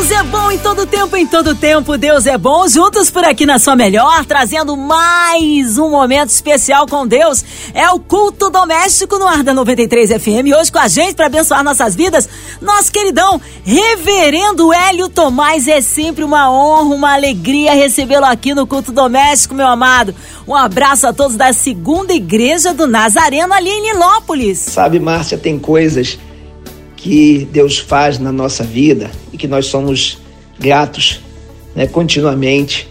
Deus é bom em todo tempo, em todo tempo. Deus é bom. Juntos por aqui na sua melhor, trazendo mais um momento especial com Deus. É o culto doméstico no ar da 93 FM. Hoje com a gente para abençoar nossas vidas, nosso queridão Reverendo Hélio Tomás. É sempre uma honra, uma alegria recebê-lo aqui no culto doméstico, meu amado. Um abraço a todos da segunda igreja do Nazareno ali em Nilópolis. Sabe, Márcia, tem coisas que Deus faz na nossa vida e que nós somos gratos né, continuamente,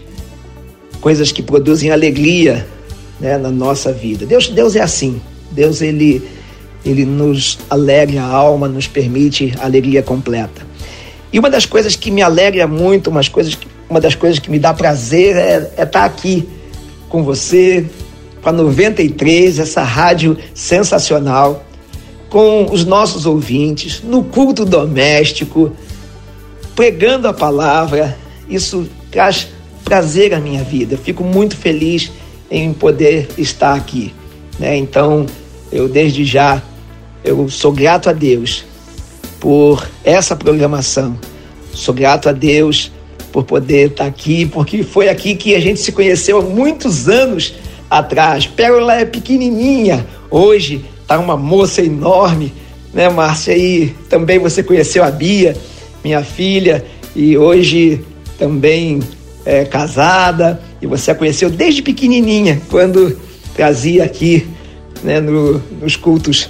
coisas que produzem alegria né, na nossa vida. Deus, Deus é assim. Deus ele, ele nos alegra a alma, nos permite alegria completa. E uma das coisas que me alegra muito, umas coisas, uma das coisas que me dá prazer é, é estar tá aqui com você, com a 93, essa rádio sensacional com os nossos ouvintes, no culto doméstico, pregando a palavra. Isso traz prazer à minha vida. fico muito feliz em poder estar aqui. Né? Então, eu desde já, eu sou grato a Deus por essa programação. Sou grato a Deus por poder estar aqui, porque foi aqui que a gente se conheceu há muitos anos atrás. Pérola é pequenininha, hoje tá uma moça enorme, né, Márcia? E também você conheceu a Bia, minha filha, e hoje também é casada, e você a conheceu desde pequenininha, quando trazia aqui né, no, nos cultos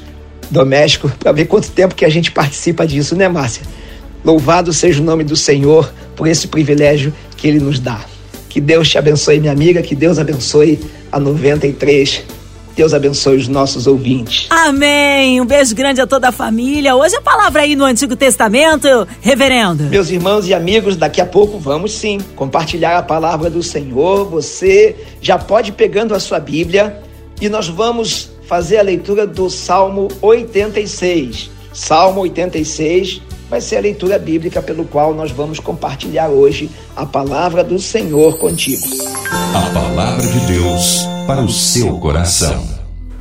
domésticos, para ver quanto tempo que a gente participa disso, né, Márcia? Louvado seja o nome do Senhor por esse privilégio que Ele nos dá. Que Deus te abençoe, minha amiga, que Deus abençoe a 93 Deus abençoe os nossos ouvintes. Amém. Um beijo grande a toda a família. Hoje a palavra aí no Antigo Testamento, reverendo. Meus irmãos e amigos, daqui a pouco vamos sim compartilhar a palavra do Senhor. Você já pode ir pegando a sua Bíblia e nós vamos fazer a leitura do Salmo 86. Salmo 86 vai ser a leitura bíblica pelo qual nós vamos compartilhar hoje a palavra do Senhor contigo. A palavra de Deus para o seu coração.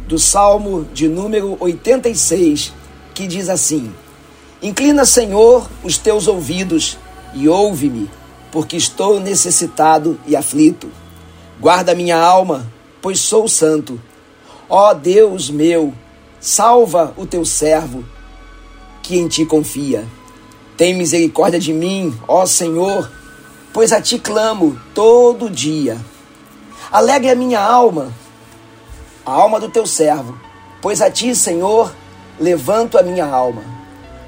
Do Salmo de número 86, que diz assim: Inclina, Senhor, os teus ouvidos e ouve-me, porque estou necessitado e aflito. Guarda minha alma, pois sou santo. Ó Deus meu, salva o teu servo, que em ti confia. Tem misericórdia de mim, ó Senhor, pois a ti clamo todo dia. Alegre a minha alma, a alma do teu servo, pois a ti, Senhor, levanto a minha alma.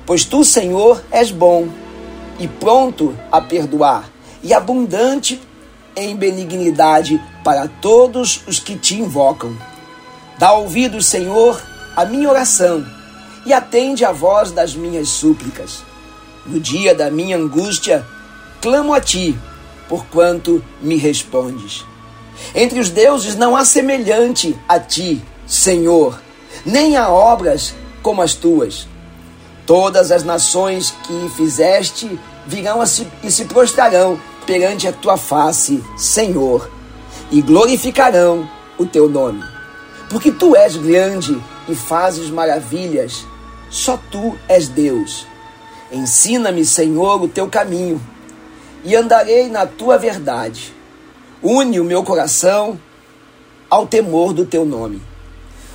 Pois tu, Senhor, és bom e pronto a perdoar, e abundante em benignidade para todos os que te invocam. Dá ouvidos, Senhor, à minha oração e atende a voz das minhas súplicas. No dia da minha angústia, clamo a ti, porquanto me respondes. Entre os deuses não há semelhante a ti, Senhor, nem há obras como as tuas. Todas as nações que fizeste virão e se prostrarão perante a tua face, Senhor, e glorificarão o teu nome. Porque tu és grande e fazes maravilhas, só tu és Deus. Ensina-me, Senhor, o teu caminho, e andarei na tua verdade Une o meu coração ao temor do teu nome.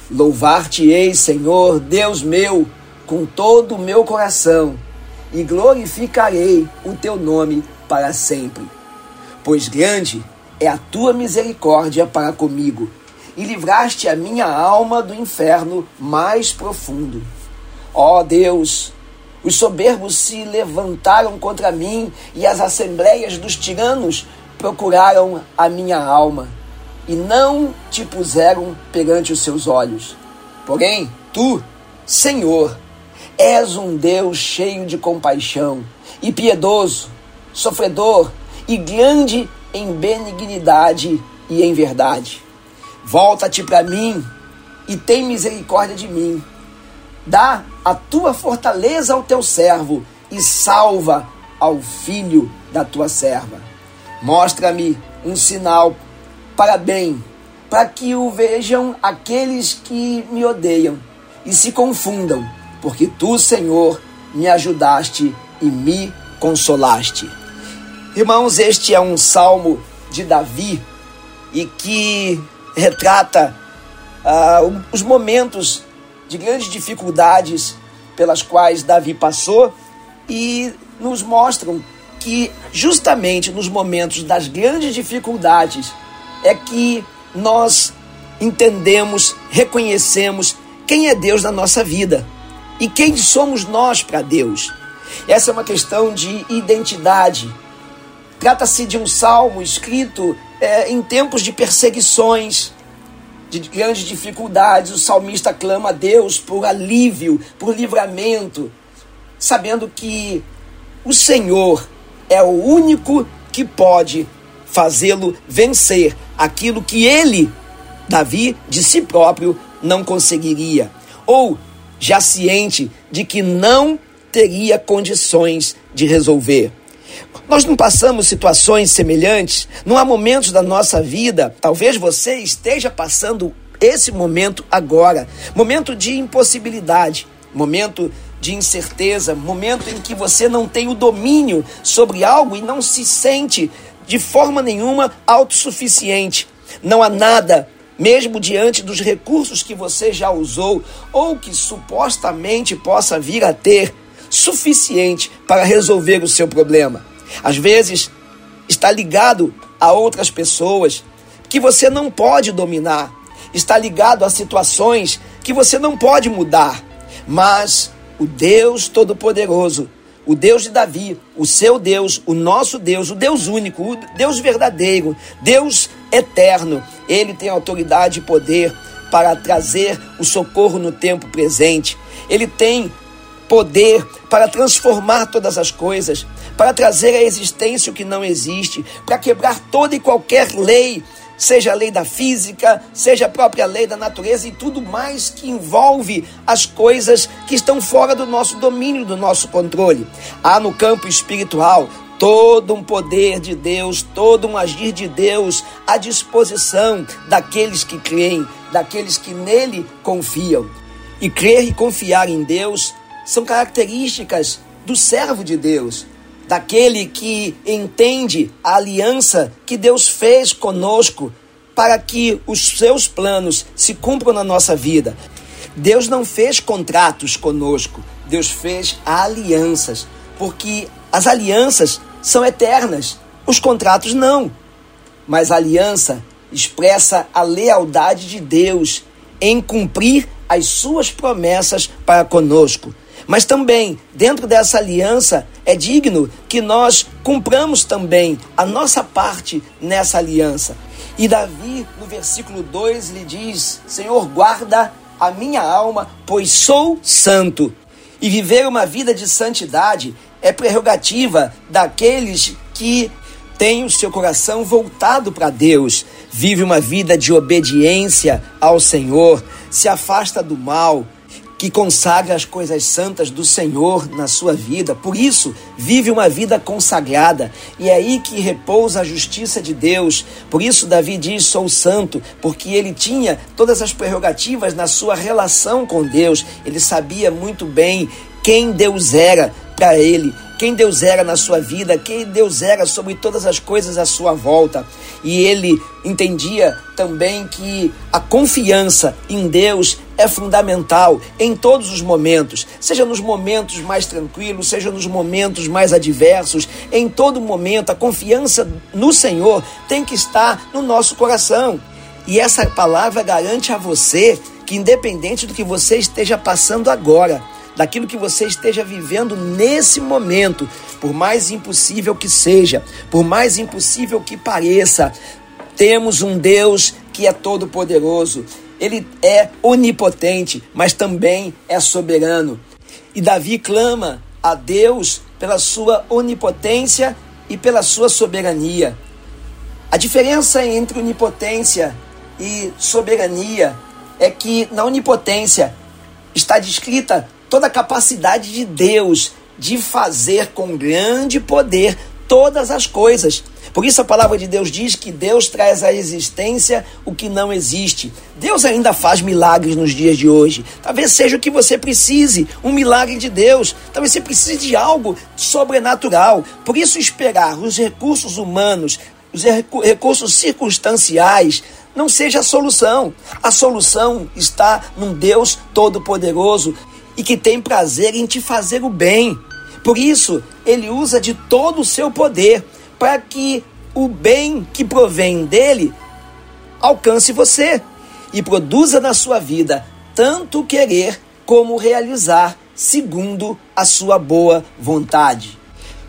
Louvar-te-ei, Senhor, Deus meu, com todo o meu coração, e glorificarei o teu nome para sempre. Pois grande é a tua misericórdia para comigo, e livraste a minha alma do inferno mais profundo. Ó Deus, os soberbos se levantaram contra mim, e as assembleias dos tiranos procuraram a minha alma e não te puseram perante os seus olhos. Porém, tu, Senhor, és um Deus cheio de compaixão e piedoso, sofredor e grande em benignidade e em verdade. Volta-te para mim e tem misericórdia de mim. Dá a tua fortaleza ao teu servo e salva ao filho da tua serva. Mostra-me um sinal para bem, para que o vejam aqueles que me odeiam e se confundam, porque tu, Senhor, me ajudaste e me consolaste. Irmãos, este é um salmo de Davi e que retrata uh, os momentos de grandes dificuldades pelas quais Davi passou e nos mostram que justamente nos momentos das grandes dificuldades é que nós entendemos, reconhecemos quem é Deus na nossa vida e quem somos nós para Deus. Essa é uma questão de identidade. Trata-se de um salmo escrito é, em tempos de perseguições, de grandes dificuldades. O salmista clama a Deus por alívio, por livramento, sabendo que o Senhor é o único que pode fazê-lo vencer aquilo que ele, Davi, de si próprio não conseguiria. Ou já ciente de que não teria condições de resolver. Nós não passamos situações semelhantes, não há momentos da nossa vida, talvez você esteja passando esse momento agora, momento de impossibilidade, momento de incerteza, momento em que você não tem o domínio sobre algo e não se sente de forma nenhuma autossuficiente. Não há nada mesmo diante dos recursos que você já usou ou que supostamente possa vir a ter, suficiente para resolver o seu problema. Às vezes, está ligado a outras pessoas que você não pode dominar, está ligado a situações que você não pode mudar, mas o Deus Todo-Poderoso, o Deus de Davi, o seu Deus, o nosso Deus, o Deus único, o Deus verdadeiro, Deus eterno, ele tem autoridade e poder para trazer o socorro no tempo presente. Ele tem poder para transformar todas as coisas, para trazer à existência o que não existe, para quebrar toda e qualquer lei, seja a lei da física, seja a própria lei da natureza e tudo mais que envolve as coisas que estão fora do nosso domínio, do nosso controle. Há no campo espiritual todo um poder de Deus, todo um agir de Deus à disposição daqueles que creem, daqueles que nele confiam. E crer e confiar em Deus são características do servo de Deus, daquele que entende a aliança que Deus fez conosco para que os seus planos se cumpram na nossa vida. Deus não fez contratos conosco, Deus fez alianças, porque as alianças são eternas, os contratos não. Mas a aliança expressa a lealdade de Deus em cumprir as suas promessas para conosco. Mas também, dentro dessa aliança, é digno que nós cumpramos também a nossa parte nessa aliança. E Davi, no versículo 2, lhe diz: Senhor, guarda a minha alma, pois sou santo. E viver uma vida de santidade é prerrogativa daqueles que têm o seu coração voltado para Deus, vive uma vida de obediência ao Senhor, se afasta do mal, que consagra as coisas santas do Senhor na sua vida. Por isso, vive uma vida consagrada. E é aí que repousa a justiça de Deus. Por isso, Davi diz: Sou santo, porque ele tinha todas as prerrogativas na sua relação com Deus. Ele sabia muito bem quem Deus era para ele quem Deus era na sua vida, quem Deus era sobre todas as coisas à sua volta. E ele entendia também que a confiança em Deus é fundamental em todos os momentos, seja nos momentos mais tranquilos, seja nos momentos mais adversos, em todo momento a confiança no Senhor tem que estar no nosso coração. E essa palavra garante a você que independente do que você esteja passando agora, daquilo que você esteja vivendo nesse momento, por mais impossível que seja, por mais impossível que pareça, temos um Deus que é todo-poderoso. Ele é onipotente, mas também é soberano. E Davi clama a Deus pela sua onipotência e pela sua soberania. A diferença entre onipotência e soberania é que na onipotência está descrita toda a capacidade de Deus de fazer com grande poder todas as coisas. Por isso a palavra de Deus diz que Deus traz à existência o que não existe. Deus ainda faz milagres nos dias de hoje. Talvez seja o que você precise, um milagre de Deus. Talvez você precise de algo sobrenatural. Por isso esperar os recursos humanos, os recursos circunstanciais não seja a solução. A solução está num Deus todo-poderoso e que tem prazer em te fazer o bem. Por isso, ele usa de todo o seu poder para que o bem que provém dele alcance você e produza na sua vida tanto querer como realizar, segundo a sua boa vontade.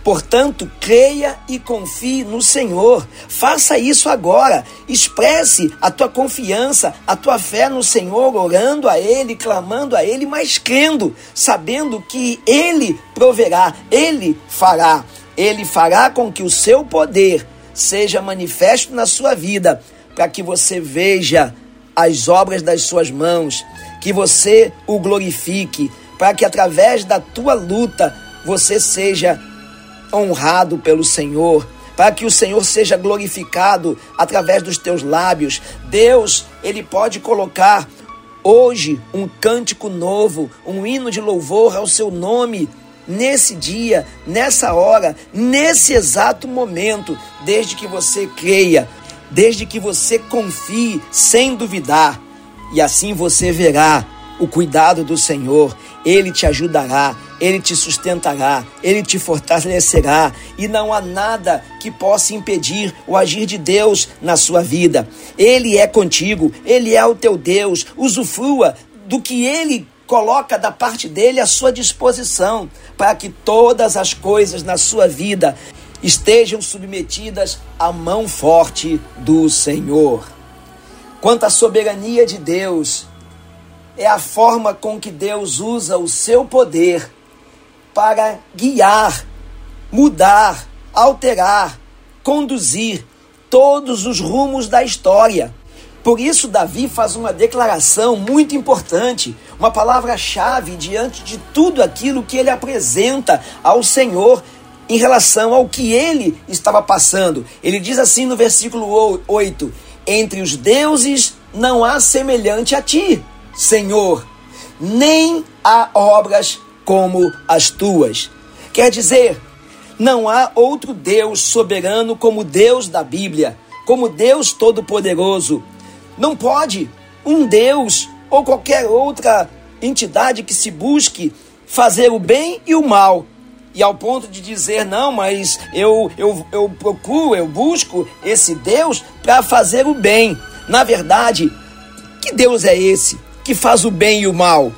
Portanto, creia e confie no Senhor. Faça isso agora. Expresse a tua confiança, a tua fé no Senhor, orando a Ele, clamando a Ele, mas crendo, sabendo que Ele proverá, Ele fará. Ele fará com que o seu poder seja manifesto na sua vida, para que você veja as obras das suas mãos, que você o glorifique, para que através da tua luta você seja honrado pelo Senhor, para que o Senhor seja glorificado através dos teus lábios. Deus, ele pode colocar hoje um cântico novo, um hino de louvor ao seu nome nesse dia, nessa hora, nesse exato momento, desde que você creia, desde que você confie sem duvidar. E assim você verá o cuidado do Senhor, ele te ajudará, ele te sustentará, ele te fortalecerá, e não há nada que possa impedir o agir de Deus na sua vida. Ele é contigo, ele é o teu Deus, usufrua do que ele coloca da parte dele à sua disposição, para que todas as coisas na sua vida estejam submetidas à mão forte do Senhor. Quanto à soberania de Deus, é a forma com que Deus usa o seu poder para guiar, mudar, alterar, conduzir todos os rumos da história. Por isso, Davi faz uma declaração muito importante, uma palavra-chave diante de tudo aquilo que ele apresenta ao Senhor em relação ao que ele estava passando. Ele diz assim no versículo 8: Entre os deuses não há semelhante a ti, Senhor, nem há obras como as tuas. Quer dizer, não há outro Deus soberano como Deus da Bíblia, como Deus Todo-Poderoso. Não pode um Deus ou qualquer outra entidade que se busque fazer o bem e o mal. E ao ponto de dizer, não, mas eu, eu, eu procuro, eu busco esse Deus para fazer o bem. Na verdade, que Deus é esse que faz o bem e o mal?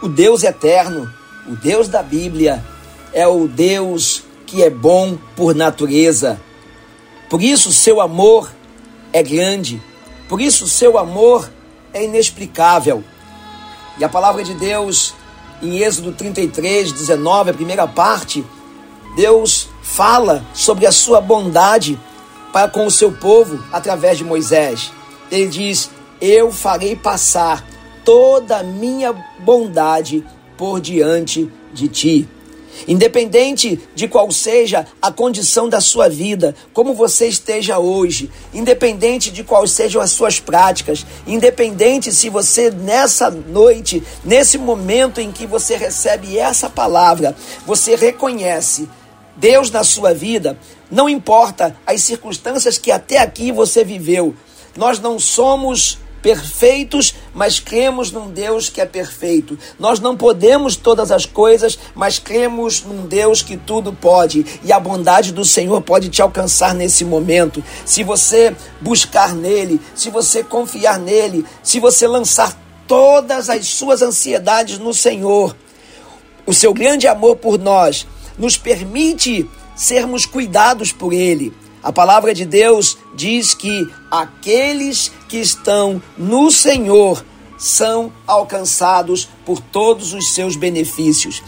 O Deus eterno, o Deus da Bíblia é o Deus que é bom por natureza. Por isso, seu amor é grande. Por isso, seu amor é inexplicável. E a palavra de Deus, em Êxodo 33, 19, a primeira parte, Deus fala sobre a sua bondade para com o seu povo através de Moisés. Ele diz: Eu farei passar toda a minha bondade por diante de ti. Independente de qual seja a condição da sua vida, como você esteja hoje, independente de quais sejam as suas práticas, independente se você nessa noite, nesse momento em que você recebe essa palavra, você reconhece Deus na sua vida, não importa as circunstâncias que até aqui você viveu, nós não somos perfeitos, mas cremos num Deus que é perfeito. Nós não podemos todas as coisas, mas cremos num Deus que tudo pode. E a bondade do Senhor pode te alcançar nesse momento. Se você buscar nele, se você confiar nele, se você lançar todas as suas ansiedades no Senhor. O seu grande amor por nós nos permite sermos cuidados por ele. A palavra de Deus diz que aqueles que estão no Senhor são alcançados por todos os seus benefícios.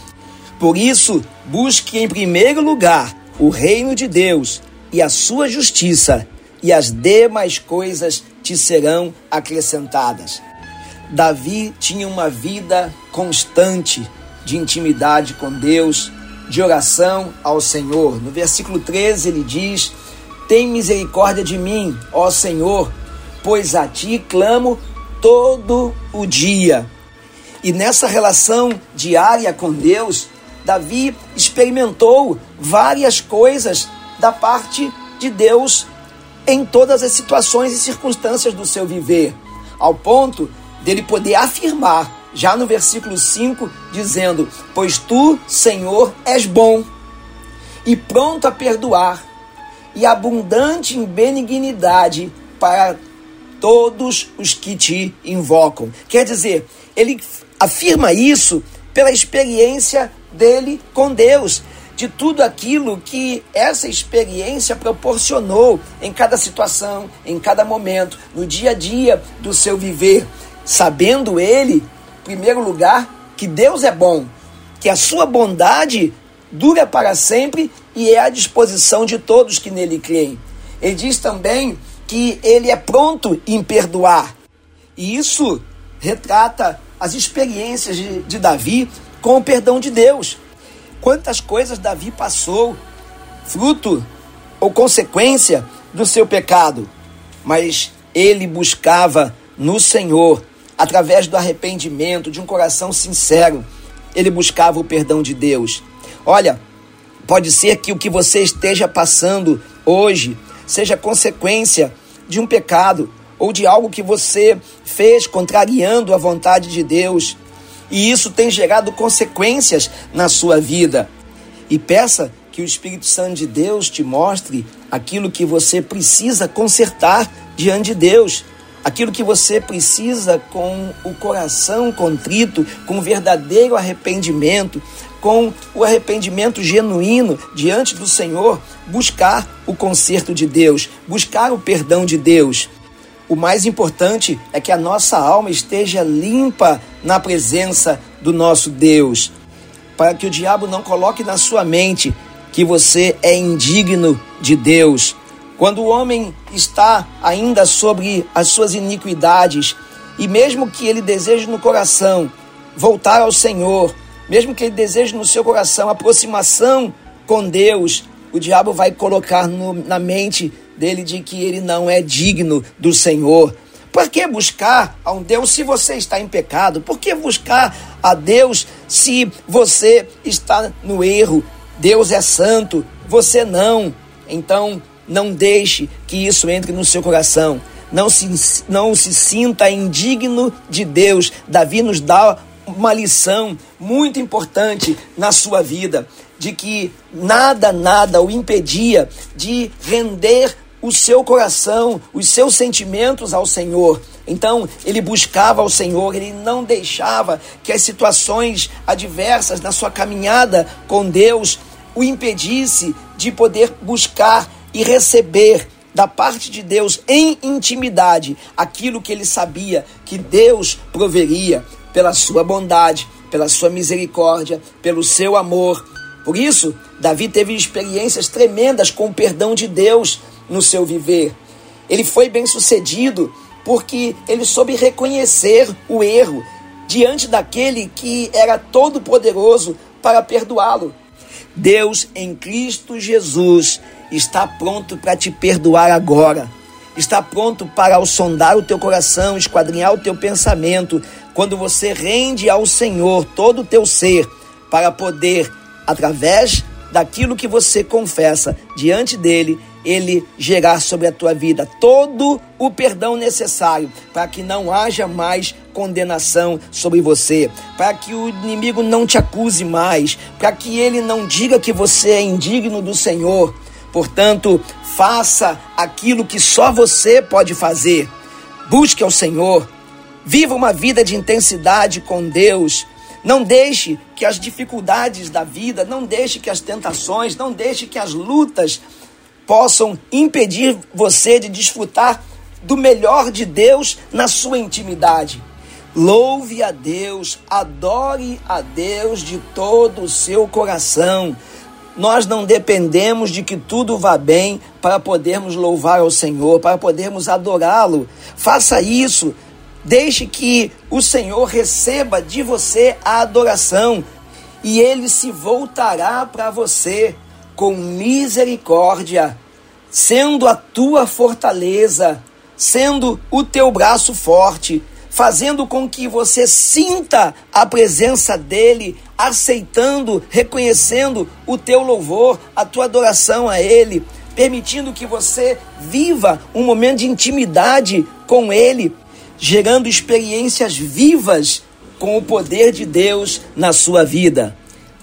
Por isso, busque em primeiro lugar o reino de Deus e a sua justiça, e as demais coisas te serão acrescentadas. Davi tinha uma vida constante de intimidade com Deus, de oração ao Senhor. No versículo 13 ele diz: tem misericórdia de mim, ó Senhor, pois a ti clamo todo o dia. E nessa relação diária com Deus, Davi experimentou várias coisas da parte de Deus em todas as situações e circunstâncias do seu viver, ao ponto dele poder afirmar, já no versículo 5, dizendo: Pois tu, Senhor, és bom e pronto a perdoar, e abundante em benignidade para todos os que te invocam. Quer dizer, ele afirma isso pela experiência dele com Deus, de tudo aquilo que essa experiência proporcionou em cada situação, em cada momento, no dia a dia do seu viver, sabendo ele, em primeiro lugar, que Deus é bom, que a sua bondade dura para sempre e é à disposição de todos que nele creem. Ele diz também que ele é pronto em perdoar. E isso retrata as experiências de, de Davi com o perdão de Deus. Quantas coisas Davi passou, fruto ou consequência do seu pecado, mas ele buscava no Senhor, através do arrependimento, de um coração sincero, ele buscava o perdão de Deus. Olha, pode ser que o que você esteja passando hoje seja consequência de um pecado ou de algo que você fez contrariando a vontade de Deus. E isso tem gerado consequências na sua vida. E peça que o Espírito Santo de Deus te mostre aquilo que você precisa consertar diante de Deus. Aquilo que você precisa com o coração contrito, com verdadeiro arrependimento, com o arrependimento genuíno diante do Senhor, buscar o conserto de Deus, buscar o perdão de Deus. O mais importante é que a nossa alma esteja limpa na presença do nosso Deus, para que o diabo não coloque na sua mente que você é indigno de Deus. Quando o homem está ainda sobre as suas iniquidades, e mesmo que ele deseje no coração voltar ao Senhor, mesmo que ele deseje no seu coração aproximação com Deus, o diabo vai colocar no, na mente dele de que ele não é digno do Senhor. Por que buscar a um Deus se você está em pecado? Por que buscar a Deus se você está no erro? Deus é santo, você não. Então, não deixe que isso entre no seu coração. Não se, não se sinta indigno de Deus. Davi nos dá uma lição muito importante na sua vida, de que nada, nada o impedia de render o seu coração, os seus sentimentos ao Senhor. Então, ele buscava ao Senhor, ele não deixava que as situações adversas na sua caminhada com Deus o impedisse de poder buscar e receber da parte de Deus em intimidade aquilo que ele sabia que Deus proveria pela sua bondade, pela sua misericórdia, pelo seu amor. Por isso, Davi teve experiências tremendas com o perdão de Deus no seu viver. Ele foi bem sucedido porque ele soube reconhecer o erro diante daquele que era todo poderoso para perdoá-lo. Deus em Cristo Jesus está pronto para te perdoar agora. Está pronto para sondar o teu coração, esquadrinhar o teu pensamento, quando você rende ao Senhor todo o teu ser, para poder, através daquilo que você confessa diante dele, ele gerar sobre a tua vida todo o perdão necessário para que não haja mais condenação sobre você, para que o inimigo não te acuse mais, para que ele não diga que você é indigno do Senhor. Portanto, faça aquilo que só você pode fazer. Busque ao Senhor, Viva uma vida de intensidade com Deus. Não deixe que as dificuldades da vida, não deixe que as tentações, não deixe que as lutas possam impedir você de desfrutar do melhor de Deus na sua intimidade. Louve a Deus, adore a Deus de todo o seu coração. Nós não dependemos de que tudo vá bem para podermos louvar ao Senhor, para podermos adorá-lo. Faça isso Deixe que o Senhor receba de você a adoração e ele se voltará para você com misericórdia. sendo a tua fortaleza, sendo o teu braço forte, fazendo com que você sinta a presença dele, aceitando, reconhecendo o teu louvor, a tua adoração a ele, permitindo que você viva um momento de intimidade com ele, gerando experiências vivas com o poder de Deus na sua vida.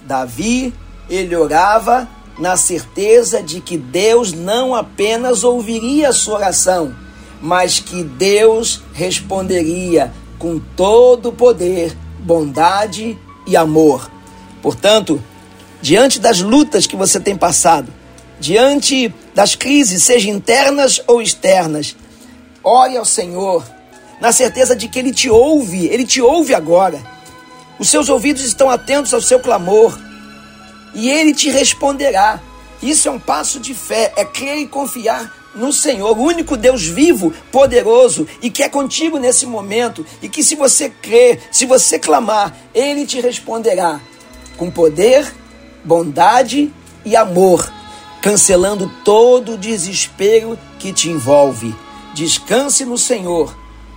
Davi, ele orava na certeza de que Deus não apenas ouviria a sua oração, mas que Deus responderia com todo o poder, bondade e amor. Portanto, diante das lutas que você tem passado, diante das crises, seja internas ou externas, ore ao Senhor, na certeza de que Ele te ouve, Ele te ouve agora. Os seus ouvidos estão atentos ao seu clamor e Ele te responderá. Isso é um passo de fé, é crer e confiar no Senhor, o único Deus vivo, poderoso e que é contigo nesse momento. E que se você crer, se você clamar, Ele te responderá com poder, bondade e amor, cancelando todo o desespero que te envolve. Descanse no Senhor,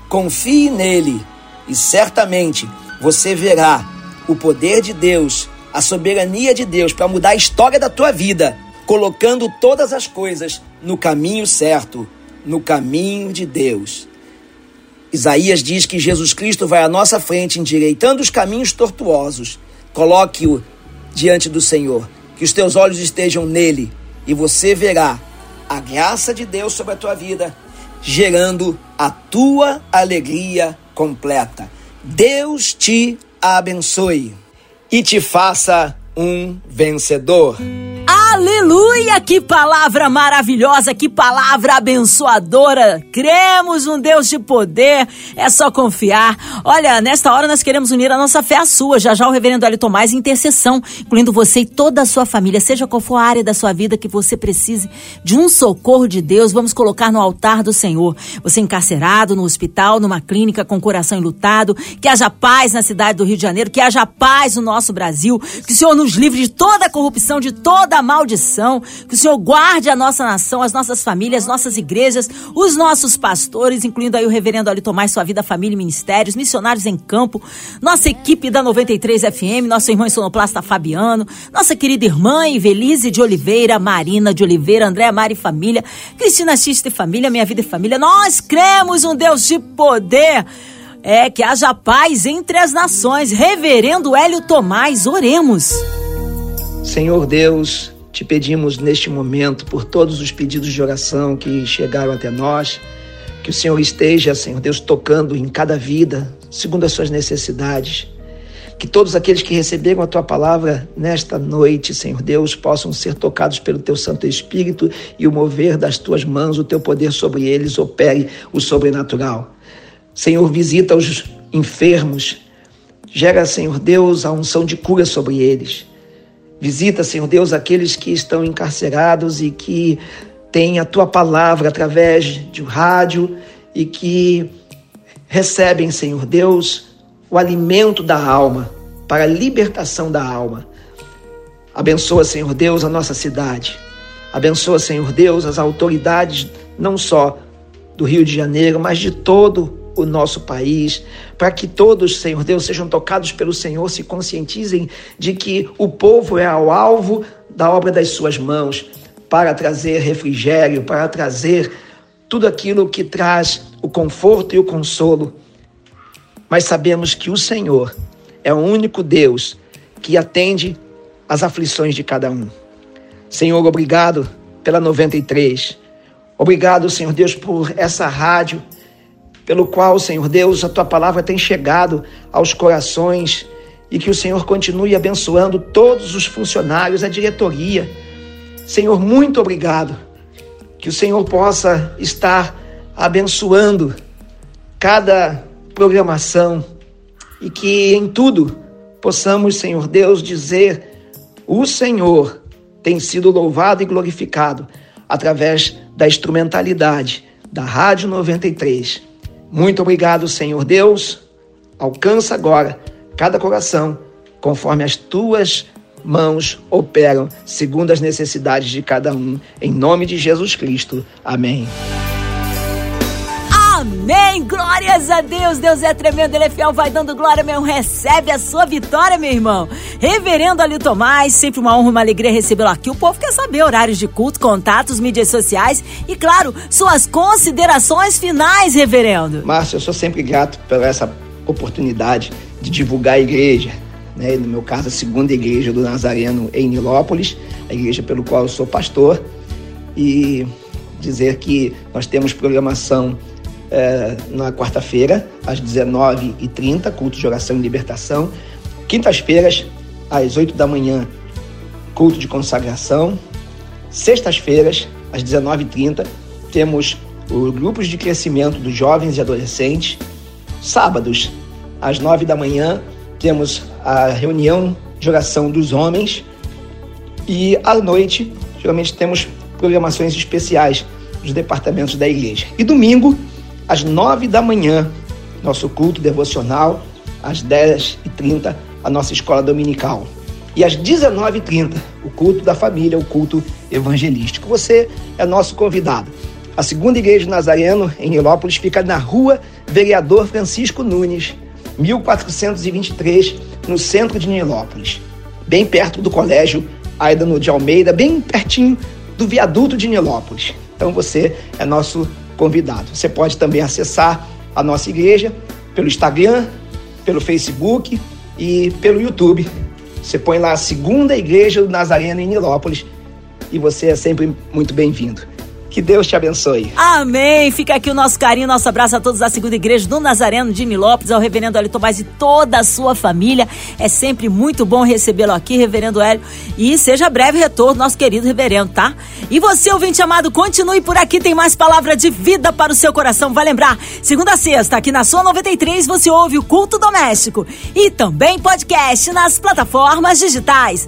confie nele e certamente você verá o poder de Deus, a soberania de Deus para mudar a história da tua vida colocando todas as coisas no caminho certo, no caminho de Deus. Isaías diz que Jesus Cristo vai à nossa frente, endireitando os caminhos tortuosos. Coloque-o diante do Senhor, que os teus olhos estejam nele e você verá a graça de Deus sobre a tua vida, gerando a tua alegria completa. Deus te abençoe e te faça um vencedor. Aleluia! Que palavra maravilhosa, que palavra abençoadora. Cremos um Deus de poder, é só confiar. Olha, nesta hora nós queremos unir a nossa fé à sua. Já já o reverendo Hélio Tomás intercessão, incluindo você e toda a sua família, seja qual for a área da sua vida que você precise de um socorro de Deus, vamos colocar no altar do Senhor. Você encarcerado no hospital, numa clínica com coração enlutado, que haja paz na cidade do Rio de Janeiro, que haja paz no nosso Brasil, que o Senhor nos livre de toda a corrupção, de toda a mal maldição. Que o Senhor guarde a nossa nação, as nossas famílias, nossas igrejas, os nossos pastores, incluindo aí o reverendo Ali Tomás, sua vida, família e ministérios, missionários em campo, nossa equipe da 93 FM, nosso irmão sonoplasta Fabiano, nossa querida irmã Ivelise de Oliveira, Marina de Oliveira, Andréa Mari Família, Cristina Xista e Família, Minha Vida e Família. Nós cremos um Deus de poder. É que haja paz entre as nações. Reverendo Hélio Tomás, oremos. Senhor Deus, te pedimos neste momento por todos os pedidos de oração que chegaram até nós, que o Senhor esteja, Senhor Deus, tocando em cada vida, segundo as suas necessidades. Que todos aqueles que receberam a tua palavra nesta noite, Senhor Deus, possam ser tocados pelo teu Santo Espírito e o mover das tuas mãos, o teu poder sobre eles opere o sobrenatural. Senhor, visita os enfermos, gera, Senhor Deus, a unção de cura sobre eles. Visita, Senhor Deus, aqueles que estão encarcerados e que têm a tua palavra através de um rádio e que recebem, Senhor Deus, o alimento da alma, para a libertação da alma. Abençoa, Senhor Deus, a nossa cidade. Abençoa, Senhor Deus, as autoridades, não só do Rio de Janeiro, mas de todo o nosso país, para que todos, Senhor Deus, sejam tocados pelo Senhor, se conscientizem de que o povo é o alvo da obra das suas mãos, para trazer refrigério, para trazer tudo aquilo que traz o conforto e o consolo. Mas sabemos que o Senhor é o único Deus que atende às aflições de cada um. Senhor, obrigado pela 93. Obrigado, Senhor Deus, por essa rádio pelo qual, Senhor Deus, a tua palavra tem chegado aos corações e que o Senhor continue abençoando todos os funcionários, a diretoria. Senhor, muito obrigado. Que o Senhor possa estar abençoando cada programação e que em tudo possamos, Senhor Deus, dizer: o Senhor tem sido louvado e glorificado através da instrumentalidade da Rádio 93 muito obrigado, Senhor Deus. Alcança agora cada coração conforme as tuas mãos operam segundo as necessidades de cada um. Em nome de Jesus Cristo. Amém. Amém! Glórias a Deus! Deus é tremendo, Ele é fiel, vai dando glória mesmo. Recebe a sua vitória, meu irmão. Reverendo Ali Tomás, sempre uma honra, uma alegria recebê-lo aqui. O povo quer saber horários de culto, contatos, mídias sociais e, claro, suas considerações finais, reverendo. Márcio, eu sou sempre grato pela essa oportunidade de divulgar a igreja. Né? No meu caso, a segunda igreja do Nazareno em Nilópolis, a igreja pelo qual eu sou pastor. E dizer que nós temos programação é, na quarta-feira, às 19h30, culto de oração e libertação. Quintas-feiras, às 8 da manhã, culto de consagração. Sextas-feiras, às 19h30, temos os grupos de crescimento dos jovens e adolescentes. Sábados, às 9 da manhã, temos a reunião de oração dos homens. E à noite, geralmente temos programações especiais dos departamentos da igreja. E domingo, às nove da manhã, nosso culto devocional, às dez e trinta, a nossa escola dominical. E às 19h30, o culto da família, o culto evangelístico. Você é nosso convidado. A segunda igreja Nazareno, em Nilópolis, fica na rua Vereador Francisco Nunes, 1423, no centro de Nilópolis, bem perto do colégio Aidano de Almeida, bem pertinho do viaduto de Nilópolis. Então você é nosso convidado. Você pode também acessar a nossa igreja pelo Instagram, pelo Facebook e pelo YouTube. Você põe lá a Segunda Igreja do Nazareno em Nilópolis e você é sempre muito bem-vindo. Que Deus te abençoe. Amém. Fica aqui o nosso carinho, nosso abraço a todos da Segunda Igreja do Nazareno de Nilópolis, ao Reverendo Hélio Tomás e toda a sua família. É sempre muito bom recebê-lo aqui, Reverendo Hélio. E seja breve retorno, nosso querido Reverendo, tá? E você, ouvinte amado, continue por aqui, tem mais palavra de vida para o seu coração. Vai lembrar, segunda a sexta, aqui na sua 93, você ouve o Culto Doméstico. E também podcast nas plataformas digitais.